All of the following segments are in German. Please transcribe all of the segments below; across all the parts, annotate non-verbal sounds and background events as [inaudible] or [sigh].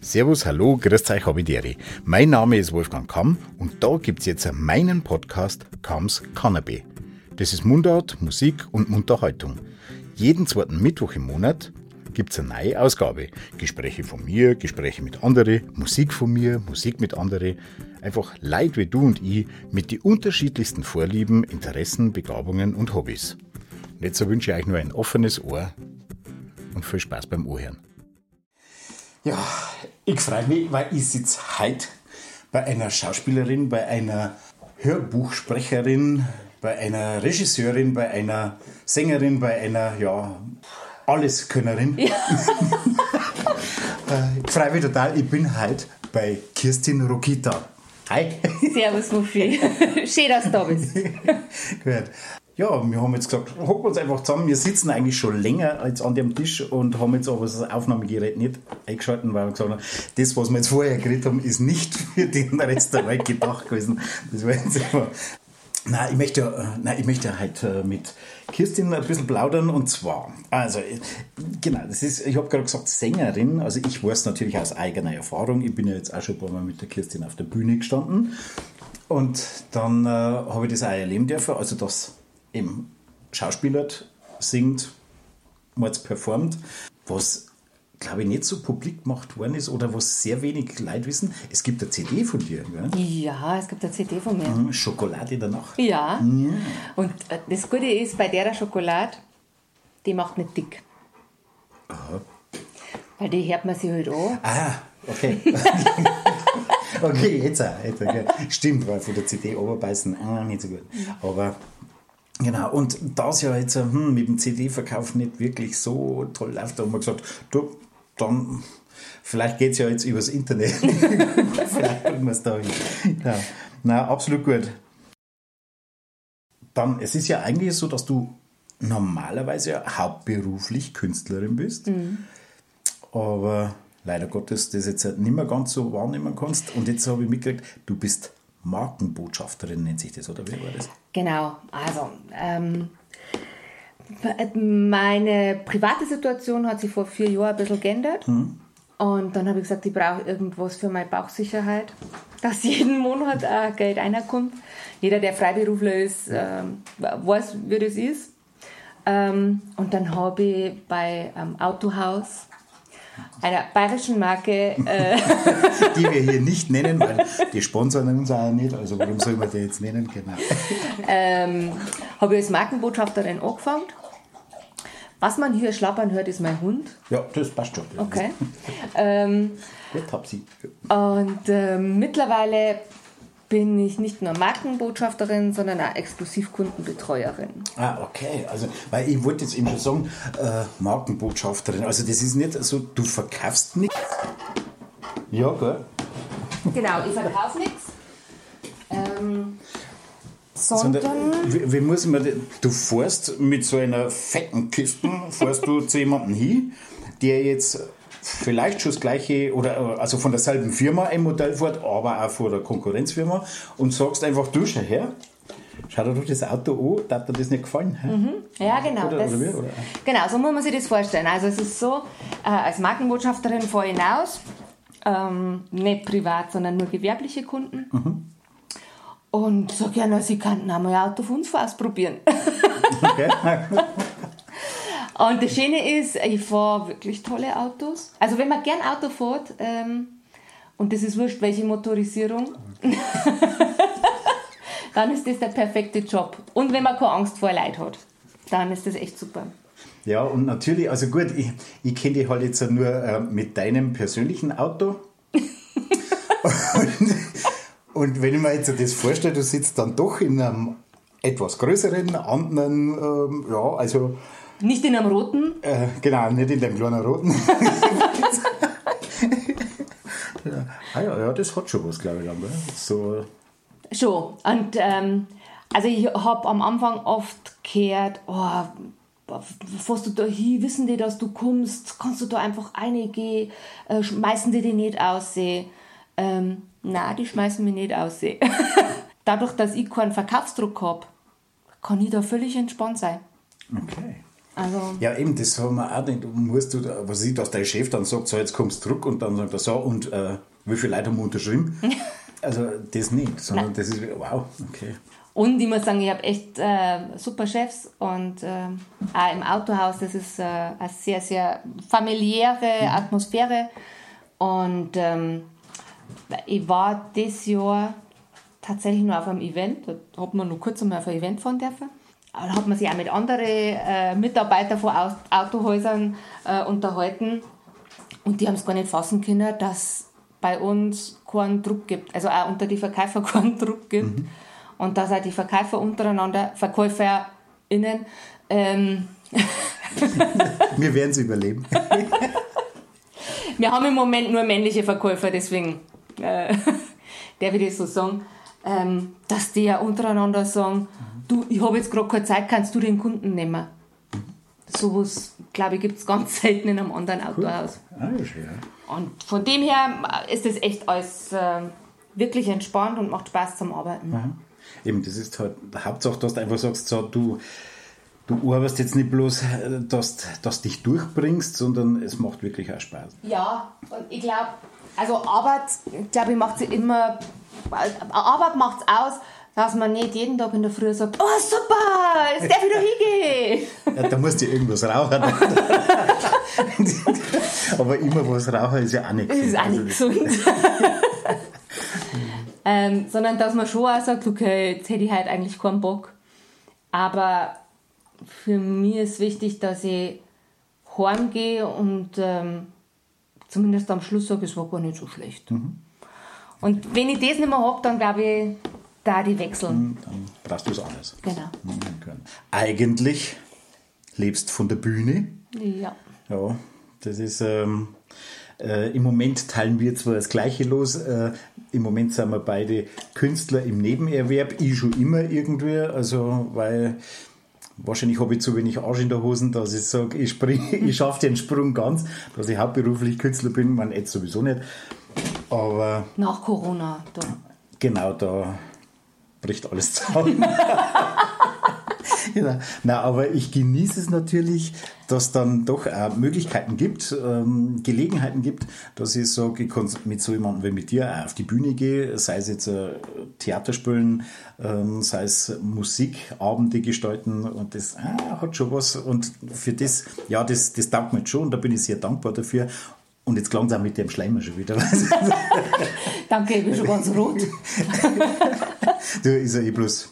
Servus, hallo, grüß euch, Habideri. Mein Name ist Wolfgang Kamm und da gibt's jetzt meinen Podcast Kamms Cannabis. Das ist Mundart, Musik und Unterhaltung. Jeden zweiten Mittwoch im Monat gibt's eine neue Ausgabe. Gespräche von mir, Gespräche mit anderen, Musik von mir, Musik mit anderen. Einfach Leid wie du und ich mit die unterschiedlichsten Vorlieben, Interessen, Begabungen und Hobbys. Und jetzt wünsche ich euch nur ein offenes Ohr und viel Spaß beim Ohrhören. Ja, ich freue mich, weil ich sitze heute bei einer Schauspielerin, bei einer Hörbuchsprecherin, bei einer Regisseurin, bei einer Sängerin, bei einer, ja, Alleskönnerin. Ja. [laughs] Äh, ich freue mich total, ich bin heute bei Kirstin Rokita. Hi. Servus, Muffi. [laughs] Schön, dass du da bist. Gut ja, wir haben jetzt gesagt, hocken uns einfach zusammen. Wir sitzen eigentlich schon länger als an dem Tisch und haben jetzt aber das Aufnahmegerät nicht eingeschaltet, weil wir gesagt haben, das, was wir jetzt vorher geredet haben, ist nicht für den Rest der Welt gedacht gewesen. Das war jetzt immer. Nein, ich möchte, nein, ich möchte heute mit Kirstin ein bisschen plaudern und zwar, also, genau, das ist, ich habe gerade gesagt, Sängerin, also ich weiß natürlich aus eigener Erfahrung, ich bin ja jetzt auch schon ein paar Mal mit der Kirstin auf der Bühne gestanden und dann äh, habe ich das auch erleben dürfen, also das eben schauspielert, singt, mal performt, was glaube ich nicht so publik gemacht worden ist oder was sehr wenig Leute wissen. Es gibt eine CD von dir, gell? Ja, es gibt eine CD von mir. Mhm, Schokolade in der Nacht. Ja. ja. Und äh, das Gute ist, bei der Schokolade, die macht nicht dick. Aha. Weil die hört man sich halt an. Ah, okay. [laughs] okay, jetzt auch. Jetzt, okay. Stimmt, weil von der CD oberbeißen ah, nicht so gut. Aber Genau, und da es ja jetzt hm, mit dem CD-Verkauf nicht wirklich so toll läuft, da haben wir gesagt, du, dann, vielleicht geht es ja jetzt übers Internet. [laughs] vielleicht bringen wir es da hin. Ja, na, absolut gut. Dann, es ist ja eigentlich so, dass du normalerweise hauptberuflich Künstlerin bist, mhm. aber leider Gottes das jetzt nicht mehr ganz so wahrnehmen kannst. Und jetzt habe ich mitgekriegt, du bist Markenbotschafterin nennt sich das, oder wie war das? Genau, also ähm, meine private Situation hat sich vor vier Jahren ein bisschen geändert. Hm. Und dann habe ich gesagt, ich brauche irgendwas für meine Bauchsicherheit, [laughs] dass jeden Monat äh, Geld reinkommt. Jeder, der Freiberufler ist, äh, weiß, wie das ist. Ähm, und dann habe ich bei ähm, Autohaus einer bayerischen Marke. Äh [laughs] die wir hier nicht nennen, weil die sponsern uns auch nicht. Also warum soll man die jetzt nennen? Genau. Ähm, habe ich als Markenbotschafterin angefangen. Was man hier schlappern hört, ist mein Hund. Ja, das passt schon. Okay. ähm, hab sie. Und äh, mittlerweile bin ich nicht nur Markenbotschafterin, sondern auch Exklusivkundenbetreuerin. Ah, okay. Also, weil ich wollte jetzt eben schon sagen, äh, Markenbotschafterin. Also, das ist nicht so, du verkaufst nichts. Ja, gell? Genau, ich verkaufe nichts. Ähm, sondern. wie, wie, muss man, du fährst mit so einer fetten Kiste, fährst du zu jemandem hin, der jetzt vielleicht schon das gleiche oder also von derselben Firma ein Modell fährt, aber auch von der Konkurrenzfirma und sagst einfach, du schau her, schau dir doch das Auto an, darf dir das nicht gefallen? Mhm. Ja, genau. Oder, das, oder oder? Genau, so muss man sich das vorstellen. Also es ist so, äh, als Markenbotschafterin ich hinaus, ähm, nicht privat, sondern nur gewerbliche Kunden. Mhm. Und sage, ja, na, sie könnten auch mal ein Auto von uns ausprobieren. Okay. [laughs] [laughs] Und das Schöne ist, ich fahre wirklich tolle Autos. Also wenn man gern Auto fährt, ähm, und das ist wurscht, welche Motorisierung, [laughs] dann ist das der perfekte Job. Und wenn man keine Angst vor Leid hat, dann ist das echt super. Ja, und natürlich, also gut, ich, ich kenne dich halt jetzt nur äh, mit deinem persönlichen Auto. [laughs] und, und, wenn ich mir jetzt das vorstelle, du sitzt dann doch in einem etwas größeren, anderen, ähm, ja, also nicht in einem roten? Äh, genau, nicht in dem kleinen roten. ja. [laughs] Ah ja, ja, das hat schon was, glaube ich. Dann, so. Schon. Und ähm, also ich habe am Anfang oft gehört, oh, fährst du da hin, wissen die, dass du kommst, kannst du da einfach reingehen, äh, schmeißen die dich nicht aussehen. Ähm, nein, die schmeißen mich nicht aussehen. [laughs] Dadurch, dass ich keinen Verkaufsdruck habe, kann ich da völlig entspannt sein. Okay. Also, Ja, eben, das haben wir auch nicht. Musst du, da- was ich, dass dein Chef dann sagt, so, jetzt kommst du zurück und dann sagt er so, und äh, wie viele Leute haben wir unterschrieben? [laughs] also, das nicht, sondern Nein. das ist, wow, okay. Und ich muss sagen, ich habe echt äh, super Chefs und äh, auch im Autohaus, das ist äh, eine sehr, sehr familiäre Atmosphäre. Und ähm, ich war dieses Jahr tatsächlich nur auf einem Event, da hat man nur kurz einmal auf ein Event fahren dürfen. Hat man sich auch mit anderen äh, Mitarbeitern von Au- Autohäusern äh, unterhalten. Und die haben es gar nicht fassen können, dass bei uns keinen Druck gibt. Also auch unter die Verkäufer [laughs] keinen Druck gibt. Und dass auch die Verkäufer untereinander, VerkäuferInnen, ähm, [laughs] Wir werden es überleben. [laughs] wir haben im Moment nur männliche Verkäufer, deswegen äh, darf ich das so sagen, ähm, dass die ja untereinander sagen, du, ich habe jetzt gerade keine Zeit, kannst du den Kunden nehmen? Sowas, glaube ich, gibt es ganz [laughs] selten in einem anderen Autohaus. Ah, ja, schön, ja. Und von dem her ist das echt alles äh, wirklich entspannt und macht Spaß zum Arbeiten. Eben, das ist halt, Hauptsache, dass du einfach sagst, so, du, du arbeitest jetzt nicht bloß, äh, dass dass du dich durchbringst, sondern es macht wirklich auch Spaß. Ja, und ich glaube, also Arbeit, glaube ich, macht sie immer, Arbeit macht es aus, dass man nicht jeden Tag in der Früh sagt, oh super, jetzt darf ich da hingehen. [laughs] Ja, da musst du irgendwas rauchen. [laughs] Aber immer was rauchen ist ja auch nicht Das ist auch Also nicht gesund. [laughs] ähm, sondern dass man schon auch sagt, okay, jetzt hätte ich halt eigentlich keinen Bock. Aber für mich ist wichtig, dass ich heimgehe und ähm, zumindest am Schluss sage, es war gar nicht so schlecht. Und wenn ich das nicht mehr habe, dann glaube ich, da die wechseln. Dann brauchst du was anderes. Genau. Eigentlich lebst von der Bühne. Ja. Ja, das ist. Ähm, äh, Im Moment teilen wir zwar das Gleiche los. Äh, Im Moment sind wir beide Künstler im Nebenerwerb. Ich schon immer irgendwie. Also, weil wahrscheinlich habe ich zu wenig Arsch in der Hosen, dass ich sage, ich, [laughs] ich schaffe den Sprung ganz, dass ich hauptberuflich Künstler bin. Man jetzt sowieso nicht. Aber Nach Corona. Da. genau da bricht alles zusammen. [laughs] genau. Na, aber ich genieße es natürlich, dass dann doch auch Möglichkeiten gibt, ähm, Gelegenheiten gibt, dass ich sage, ich kann mit so jemandem wie mit dir auf die Bühne gehen, sei es jetzt äh, Theaterspielen, ähm, sei es Musikabende gestalten und das ah, hat schon was und für das, ja, das, das taugt mir schon da bin ich sehr dankbar dafür. Und jetzt klang es auch mit dem Schleimer schon wieder. [laughs] Danke, ich bin schon ganz rot. [laughs] Du ist ja eh bloß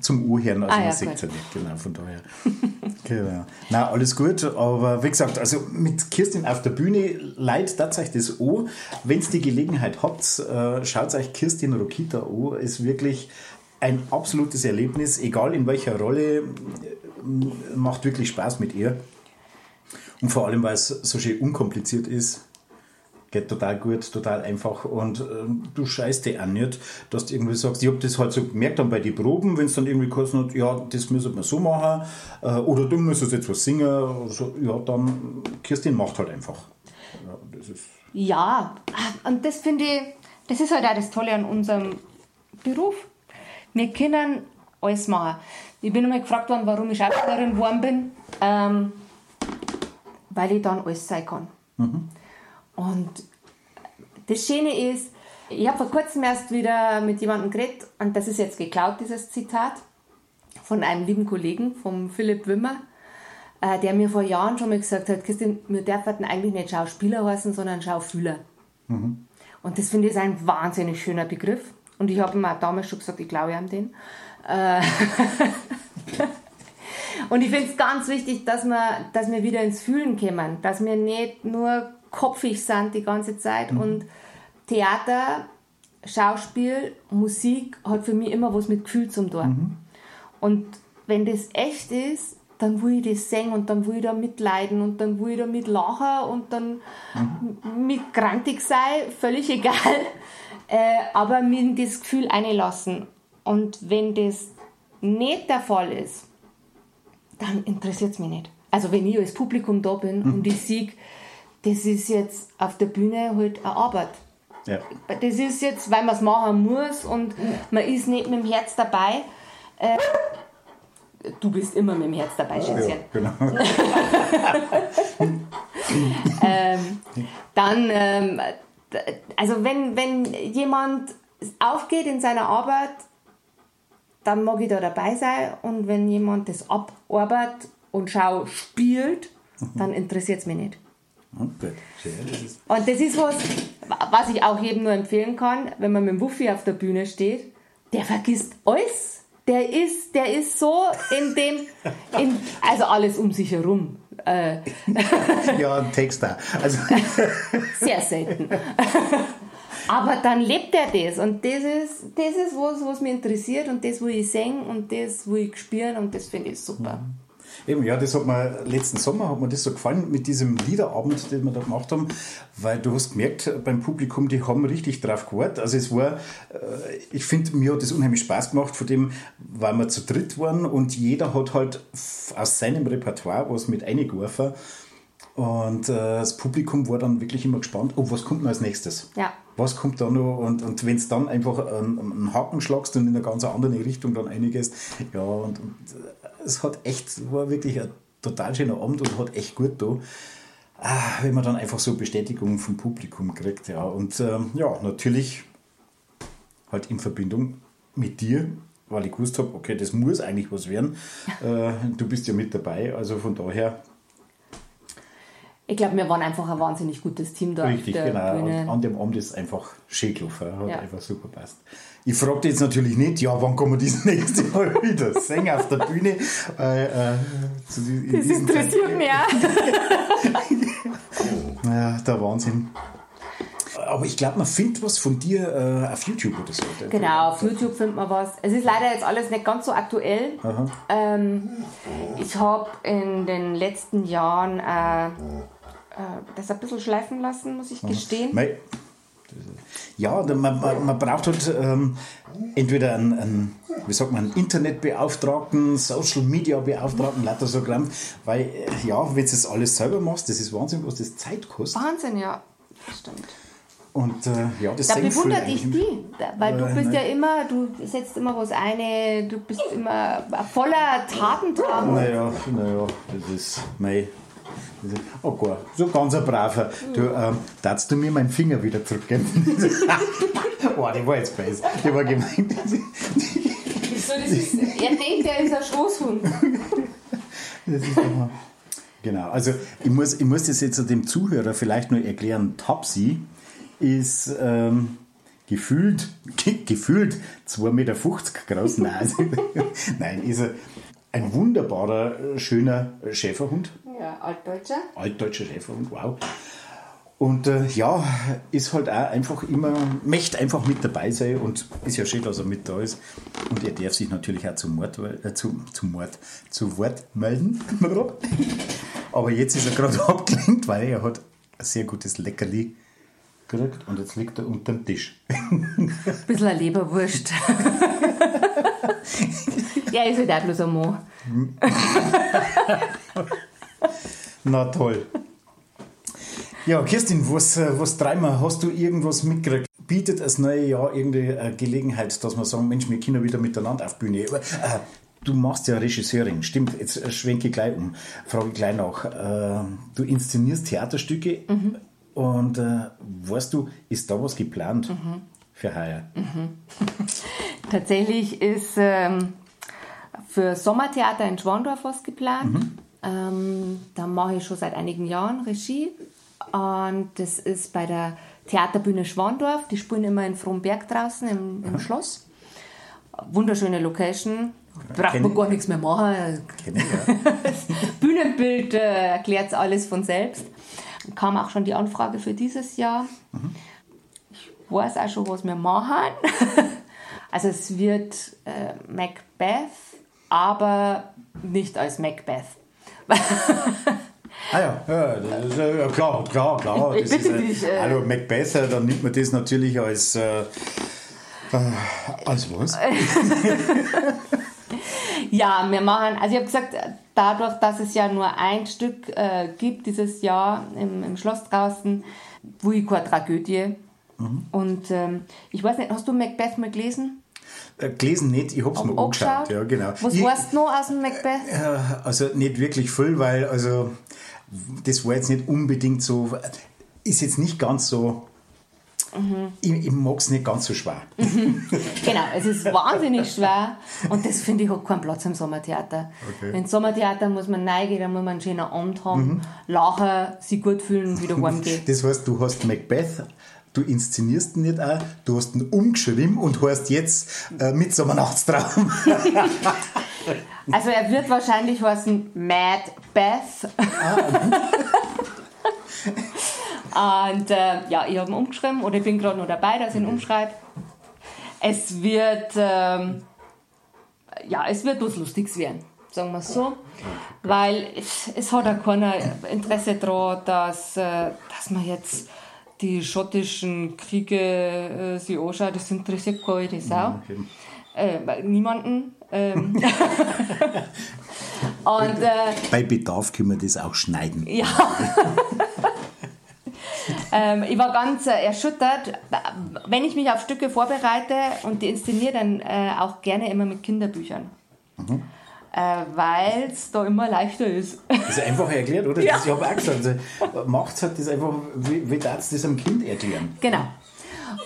zum Urhören, also Ah, man ja, sieht gut. ja nicht, genau, von daher. [laughs] genau. Na, alles gut, aber wie gesagt, also mit Kirstin auf der Bühne leid tatsächlich das an. Wenn ihr die Gelegenheit habt, äh, schaut euch Kirstin Rokita an, ist wirklich ein absolutes Erlebnis, egal in welcher Rolle, macht wirklich Spaß mit ihr. Und vor allem, weil es so schön unkompliziert ist, geht total gut, total einfach und ähm, du scheißt dich auch nicht, dass du irgendwie sagst, ich habe das halt so gemerkt dann bei den Proben, wenn es dann irgendwie kurz hat, ja, das müssen wir so machen äh, oder du müsstest jetzt was singen, so, ja, dann Kirstin macht halt einfach. Ja, das ist, Ja, und das finde ich, das ist halt auch das Tolle an unserem Beruf. Wir können alles machen. Ich bin einmal gefragt worden, warum ich Schauspielerin geworden bin, ähm, weil ich dann alles sein kann. Und das Schöne ist, ich habe vor kurzem erst wieder mit jemandem geredet und das ist jetzt geklaut, dieses Zitat, von einem lieben Kollegen, vom Philipp Wimmer, äh, der mir vor Jahren schon mal gesagt hat, Christian, wir dürfen eigentlich nicht Schauspieler heißen, sondern Schaufühler. Und das finde ich ein wahnsinnig schöner Begriff. Und ich habe ihm auch damals schon gesagt, ich glaube an den. Äh, [laughs] Und ich finde es ganz wichtig, dass wir, dass wir wieder ins Fühlen kommen, dass wir nicht nur kopfig sind die ganze Zeit. Und Theater, Schauspiel, Musik hat für mich immer was mit Gefühl zum tun. Und wenn das echt ist, dann will ich das singen und dann will ich da mitleiden und dann will ich da mitlachen und dann mit grantig sein, völlig [laughs] egal. Äh, aber mir das Gefühl einlassen. Und wenn das nicht der Fall ist, dann interessiert es mich nicht. Also wenn ich als Publikum da bin und ich sehe, das ist jetzt auf der Bühne halt eine Arbeit. ja. Das ist jetzt, weil man es machen muss und man ist nicht mit dem Herz dabei, äh, du bist immer mit dem Herz dabei, Schätzchen. Ja, genau. [laughs] ähm, dann, ähm, also wenn, wenn jemand aufgeht in seiner Arbeit, dann mag ich da dabei sein. Und wenn jemand das abarbeitet und schau spielt, dann interessiert es mich nicht. Okay. Und das ist was, was ich auch jedem nur empfehlen kann, wenn man mit dem Wuffi auf der Bühne steht, der vergisst alles. Der ist, der ist so in dem, in, also alles um sich herum. Äh, ja, ein Text da. Also, [laughs] sehr selten. Aber dann lebt er das und das ist, das ist was, was mich interessiert und das, wo ich singen und das, wo ich spüren und das finde ich super. Eben, ja, das hat mir letzten Sommer hat mir das so gefallen mit diesem Liederabend, den wir da gemacht haben, weil du hast gemerkt beim Publikum, die haben richtig drauf gewartet. Also es war, äh, ich finde, mir hat das unheimlich Spaß gemacht, von dem, weil wir zu dritt waren und jeder hat halt aus seinem Repertoire was mit eingeworfen. Und äh, das Publikum war dann wirklich immer gespannt, oh, was kommt denn als nächstes? Ja. Was kommt da noch? Und, und wenn es dann einfach einen, einen Haken schlagst und in eine ganz andere Richtung dann einiges, ja, und, und äh, es hat echt, war wirklich ein total schöner Abend und hat echt gut da. Ah, wenn man dann einfach so Bestätigung vom Publikum kriegt, ja. Und ähm, ja, natürlich halt in Verbindung mit dir, weil ich gewusst habe, okay, das muss eigentlich was werden. [laughs] Äh, du bist ja mit dabei, also von daher Ich glaube, wir waren einfach ein wahnsinnig gutes Team da Richtig, auf der genau. Und Bühne. an dem Abend ist einfach schön gelaufen. Hat Ja. einfach super passt. Ich fragte jetzt natürlich nicht, ja, wann kommen wir das [laughs] nächste Mal wieder singen auf der Bühne? Äh, äh, zu Das interessiert mich auch. [laughs] Ja, der Wahnsinn. Aber ich glaube, man findet was von dir äh, auf YouTube oder so. Genau, auf YouTube findet man was. Es ist leider jetzt alles nicht ganz so aktuell. Ähm, ich habe in den letzten Jahren äh, das ein bisschen schleifen lassen, muss ich gestehen. Ja, man, man, man braucht halt ähm, entweder einen, einen, wie sagt man, Internetbeauftragten, Social Media Beauftragten, lauter so Krampf, weil, äh, ja, wenn du das alles selber machst, das ist Wahnsinn, was das Zeit kostet. Wahnsinn, ja. Stimmt. Und äh, ja, das Da bewundert ich die, weil du Äh, bist ja immer, du setzt immer was ein, du bist immer voller Tatendrang. Naja, naja, das ist mei. Oh Gott, so ganz ein braver. Du, ähm, darfst du mir meinen Finger wieder zurückgeben? [laughs] oh, die war jetzt beiß. Die war gemeint. Wieso, das ist, er denkt, er ist ein Schoßhund. Das ist immer- Genau, also ich muss, ich muss das jetzt dem Zuhörer vielleicht nur erklären. Topsy ist ähm, gefühlt, ge gefühlt 2,50 Meter groß. Nein, [laughs] nein ist er ein wunderbarer, schöner Schäferhund. Ja, Altdeutscher. Altdeutscher Schäferhund, wow. Und äh, ja, ist halt auch einfach immer, möchte einfach mit dabei sein und ist ja schön, dass er mit da ist. Und er darf sich natürlich auch zum Mord, äh, zu, zum Mord, zu Wort melden. [laughs] Aber jetzt ist er gerade [laughs] abgelenkt, weil er hat ein sehr gutes Leckerli gekriegt und jetzt liegt er unter dem Tisch. [laughs] Bisschen eine Leberwurst. ja, ist halt auch bloß ein Mann. Na toll. Ja, Kirstin, was, äh, was wir? Hast du irgendwas mitgekriegt? Bietet das neue Jahr irgendeine Gelegenheit, dass wir sagen, Mensch, wir können wieder miteinander auf Bühne? Aber, äh, du machst ja Regisseurin, stimmt, jetzt äh, schwenke ich gleich um, frage ich gleich nach. Äh, du inszenierst Theaterstücke und äh, weißt du, ist da was geplant für heuer? [laughs] Tatsächlich ist ähm, für Sommertheater in Schwandorf was geplant. Ähm, da mache ich schon seit einigen Jahren Regie. Und das ist bei der Theaterbühne Schwandorf. Die spielen immer in Fromberg draußen im, im Schloss. Wunderschöne Location. Braucht Kenn man gar nichts mehr machen. Kenn ich, ja. [laughs] Bühnenbild äh, erklärt alles von selbst. Kam auch schon die Anfrage für dieses Jahr. Ich weiß auch schon, was wir machen. [laughs] also es wird äh, Macbeth, aber nicht als Macbeth. Ah ja, ja, das ist, äh, ja klar, klar, klar. Ich Das bitte ist, äh, dich, äh. Hallo, Macbeth, äh, dann nimmt man das natürlich als. Äh, äh, als was? [laughs] Ja, wir machen, also ich habe gesagt, dadurch, dass es ja nur ein Stück äh, gibt dieses Jahr im, im Schloss draußen, Vuiqua Tragödie. Und ähm, ich weiß nicht, hast du Macbeth mal gelesen? Äh, gelesen nicht, ich hab's mir angeschaut. Ja, genau. Was ich, weißt du noch aus dem Macbeth? Äh, also nicht wirklich viel, weil also das war jetzt nicht unbedingt so, ist jetzt nicht ganz so Mhm. Ich, ich mag es nicht ganz so schwer. Mhm. [laughs] Genau, es ist wahnsinnig schwer und das finde ich hat keinen Platz im Sommertheater. Okay. Im Sommertheater muss man reingehen, dann muss man einen schönen Abend haben, mhm. lachen, sich gut fühlen und wieder [laughs] heimgehen. Das heißt, du hast Macbeth du inszenierst ihn nicht auch, du hast ihn umgeschrieben und heißt jetzt äh, Mitsommernachtstraum. [laughs] also er wird wahrscheinlich heißen Mad Beth. Ah, [laughs] und äh, ja, ich habe ihn umgeschrieben oder ich bin gerade noch dabei, dass ich ihn umschreibe. Es wird, ähm, ja, es wird was Lustiges werden, sagen wir es so. Weil es, es hat auch keiner Interesse daran, dass, äh, dass man jetzt die schottischen Kriege äh, sich anschaut, das interessiert keine Sau. Okay. Äh, niemanden. Ähm. [laughs] Und, äh, Bei Bedarf können wir das auch schneiden. Ja. [laughs] ähm, ich war ganz äh, erschüttert. Wenn ich mich auf Stücke vorbereite und die inszeniere, dann äh, auch gerne immer mit Kinderbüchern. Mhm äh, weil es da immer leichter ist. Das ist einfach erklärt, oder? Ja. Das, ich habe auch gesagt, also, macht halt das einfach, wie, wie darfst du das einem Kind erklären? Genau.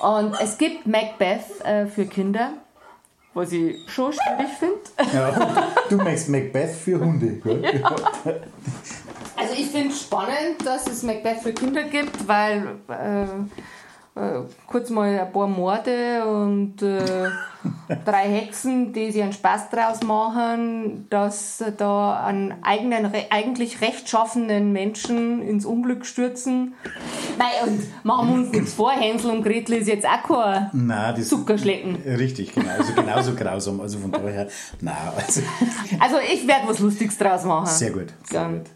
Und es gibt Macbeth äh, für Kinder, was ich schon schwierig finde. Ja, [laughs] du meinst Macbeth für Hunde, gell? Ja. Also ich finde es spannend, dass es Macbeth für Kinder gibt, weil äh, kurz mal ein paar Morde und äh, [laughs] drei Hexen, die sich einen Spaß draus machen, dass da einen eigenen, eigentlich rechtschaffenen Menschen ins Unglück stürzen. Nein, und machen wir uns nichts vor, Hänsel und Gretel ist jetzt auch kein nein, das Zuckerschlecken. Richtig, genau. Also genauso grausam. Also von daher, nein. Also, also ich werde was Lustiges draus machen. Sehr gut. Sehr gut.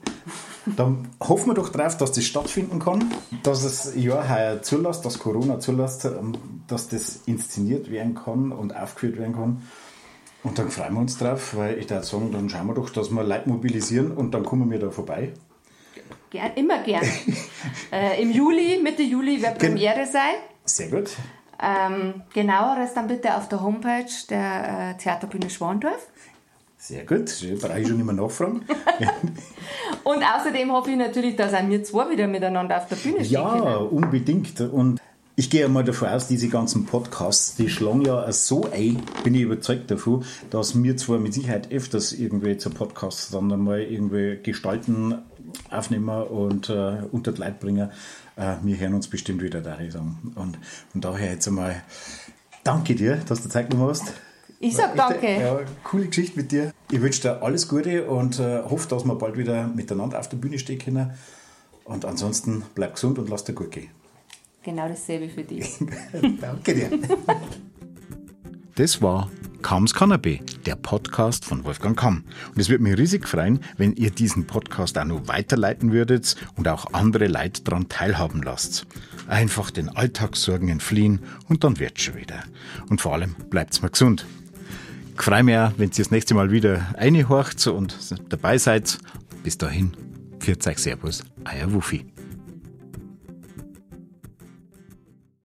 Dann hoffen wir doch drauf, dass das stattfinden kann, dass es ja heuer zulässt, dass Corona zulässt, ähm, dass das inszeniert werden kann und aufgeführt werden kann. Und dann freuen wir uns drauf, weil ich würde sagen, dann schauen wir doch, dass wir Leute mobilisieren und dann kommen wir da vorbei. Gern, immer gern. [laughs] äh, Im Juli, Mitte Juli wird Premiere sein. Sehr gut. Ähm, genaueres dann bitte auf der Homepage der äh, Theaterbühne Schwandorf. Sehr gut, brauche ich schon immer nachfragen. [laughs] und außerdem hoffe ich natürlich, dass auch wir zwei wieder miteinander auf der Bühne stehen Ja, können. unbedingt. Und ich gehe mal davon aus, diese ganzen Podcasts, die schlagen ja so ein, bin ich überzeugt davon, dass wir zwar mit Sicherheit öfters irgendwie zu Podcasts dann einmal irgendwie gestalten, aufnehmen und äh, unter die Leute bringen. Äh, wir hören uns bestimmt wieder, da ich sagen. Und von daher jetzt einmal danke dir, dass du Zeit genommen hast. Ich sag danke. Ja, coole Geschichte mit dir. Ich wünsche dir alles Gute und äh, hoffe, dass wir bald wieder miteinander auf der Bühne stehen können. Und ansonsten bleib gesund und lass dir gut gehen. Genau dasselbe für dich. [laughs] danke dir. [laughs] Das war Kams Cannabis, der Podcast von Wolfgang Kamm. Und es würde mich riesig freuen, wenn ihr diesen Podcast auch noch weiterleiten würdet und auch andere Leute daran teilhaben lasst. Einfach den Alltagssorgen entfliehen und dann wird's schon wieder. Und vor allem bleibt's mal gesund. Ich freue mich wenn ihr das nächste Mal wieder reinhorcht und dabei seid. Bis dahin, 40 Servus, euer Wuffi.